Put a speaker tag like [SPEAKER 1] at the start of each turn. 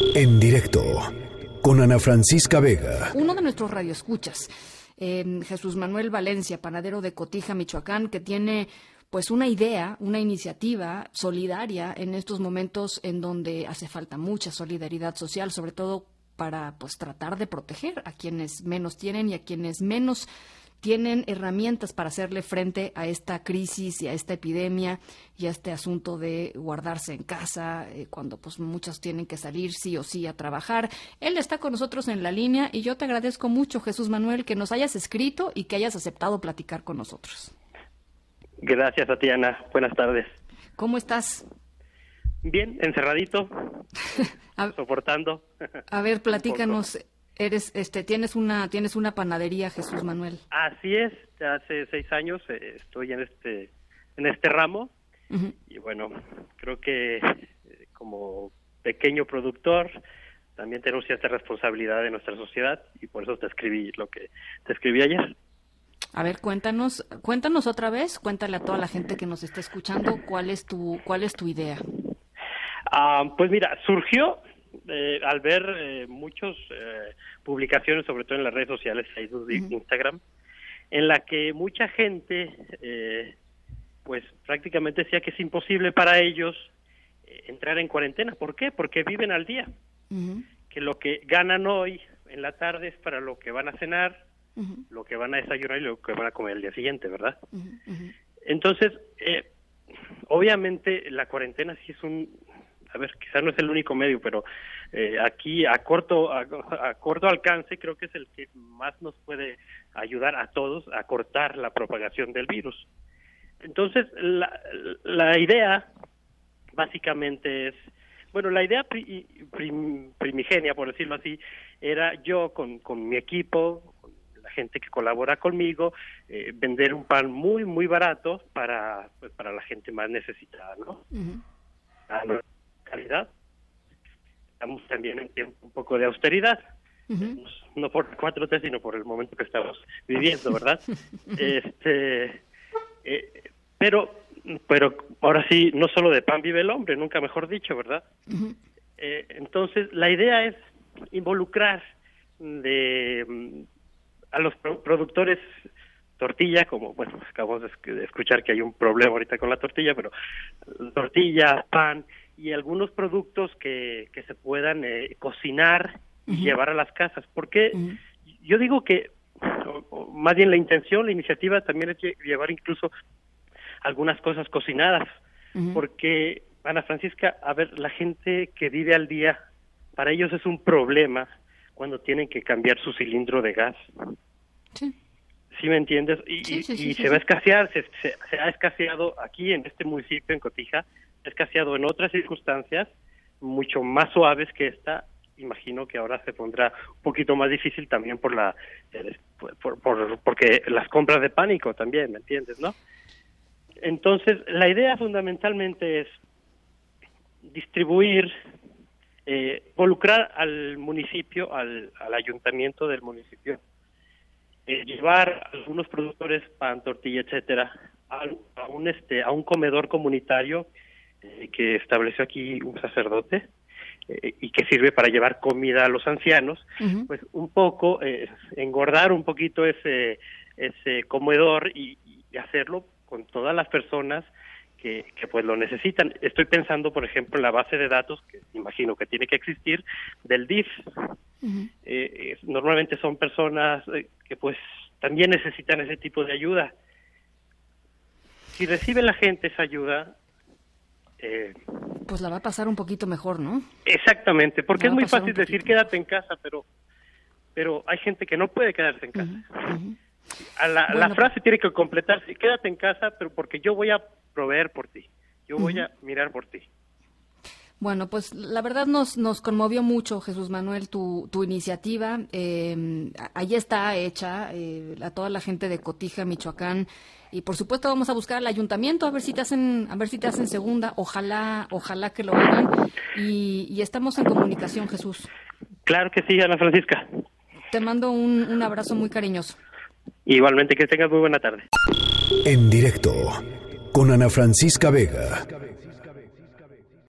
[SPEAKER 1] En directo con Ana Francisca Vega.
[SPEAKER 2] Uno de nuestros radioescuchas, eh, Jesús Manuel Valencia, panadero de Cotija, Michoacán, que tiene pues una idea, una iniciativa solidaria en estos momentos en donde hace falta mucha solidaridad social, sobre todo para pues tratar de proteger a quienes menos tienen y a quienes menos tienen herramientas para hacerle frente a esta crisis y a esta epidemia y a este asunto de guardarse en casa eh, cuando pues muchos tienen que salir sí o sí a trabajar. Él está con nosotros en la línea y yo te agradezco mucho, Jesús Manuel, que nos hayas escrito y que hayas aceptado platicar con nosotros.
[SPEAKER 3] Gracias, Tatiana. Buenas tardes.
[SPEAKER 2] ¿Cómo estás?
[SPEAKER 3] Bien, encerradito, soportando.
[SPEAKER 2] A ver, platícanos. Eres, este, tienes una, tienes una panadería, Jesús Manuel.
[SPEAKER 3] Así es. Hace seis años eh, estoy en este, en este ramo y bueno, creo que eh, como pequeño productor también tenemos cierta responsabilidad de nuestra sociedad y por eso te escribí lo que te escribí ayer.
[SPEAKER 2] A ver, cuéntanos, cuéntanos otra vez, cuéntale a toda la gente que nos está escuchando cuál es tu, cuál es tu idea.
[SPEAKER 3] Ah, pues mira, surgió eh, al ver eh, muchas eh, publicaciones, sobre todo en las redes sociales, Facebook e Instagram, en la que mucha gente, eh, pues prácticamente decía que es imposible para ellos entrar en cuarentena. ¿Por qué? Porque viven al día. Que lo que ganan hoy en la tarde es para lo que van a cenar, lo que van a desayunar y lo que van a comer el día siguiente, ¿verdad? Entonces, eh, obviamente la cuarentena sí es un, a ver, quizás no es el único medio, pero eh, aquí a corto a, corto alcance creo que es el que más nos puede ayudar a todos a cortar la propagación del virus. Entonces, la, la idea básicamente es, bueno, la idea primigenia, por decirlo así, era yo con, con mi equipo, con la gente que colabora conmigo, eh, vender un pan muy, muy barato para, pues, para la gente más necesitada, ¿no? Calidad. Estamos también en tiempo un poco de austeridad, no por cuatro t sino por el momento que estamos viviendo, ¿verdad? este, eh, pero, pero ahora sí, no solo de pan vive el hombre, nunca mejor dicho, ¿verdad? eh, entonces, la idea es involucrar de mm, a los productores tortilla, como, bueno, acabamos de escuchar que hay un problema ahorita con la tortilla, pero tortilla, pan, y algunos productos que, que se puedan eh, cocinar y llevar a las casas. Porque yo digo que, más bien la intención, la iniciativa también es llevar incluso algunas cosas cocinadas. Porque, Ana Francisca, a ver, la gente que vive al día, para ellos es un problema cuando tienen que cambiar su cilindro de gas. Sí. ¿Sí me entiendes? Y, y se va a escasear, se, se, ha escaseado aquí en este municipio, en Cotija, escaseado en otras circunstancias mucho más suaves que esta. Imagino que ahora se pondrá un poquito más difícil también por la eh, por, porque las compras de pánico también me entiendes no entonces la idea fundamentalmente es distribuir eh, involucrar al municipio al, al ayuntamiento del municipio eh, llevar algunos productores pan tortilla etcétera a, a un este a un comedor comunitario eh, que estableció aquí un sacerdote eh, y que sirve para llevar comida a los ancianos, pues un poco eh, engordar un poquito ese ese comedor y, hacerlo con todas las personas que, que, pues lo necesitan. Estoy pensando, por ejemplo, en la base de datos que imagino que tiene que existir del DIF. normalmente son personas que pues también necesitan ese tipo de ayuda. Si recibe la gente esa ayuda,
[SPEAKER 2] pues la va a pasar un poquito mejor, ¿no?
[SPEAKER 3] Exactamente, porque es muy fácil decir quédate en casa, pero pero hay gente que no puede quedarse en casa. a la, la, frase tiene que completarse, quédate en casa, pero porque yo voy a proveer por ti, yo voy a mirar por ti.
[SPEAKER 2] Bueno, pues la verdad nos, nos conmovió mucho, Jesús Manuel, tu, tu iniciativa. Eh, ahí está hecha eh, a toda la gente de Cotija, Michoacán. Y por supuesto vamos a buscar al ayuntamiento a ver si te hacen, a ver si te hacen segunda. Ojalá, ojalá que lo hagan. Y, y estamos en comunicación, Jesús.
[SPEAKER 3] Claro que sí, Ana Francisca.
[SPEAKER 2] Te mando un, un abrazo muy cariñoso.
[SPEAKER 3] Igualmente, que tengas muy buena tarde.
[SPEAKER 1] En directo con Ana Francisca Vega.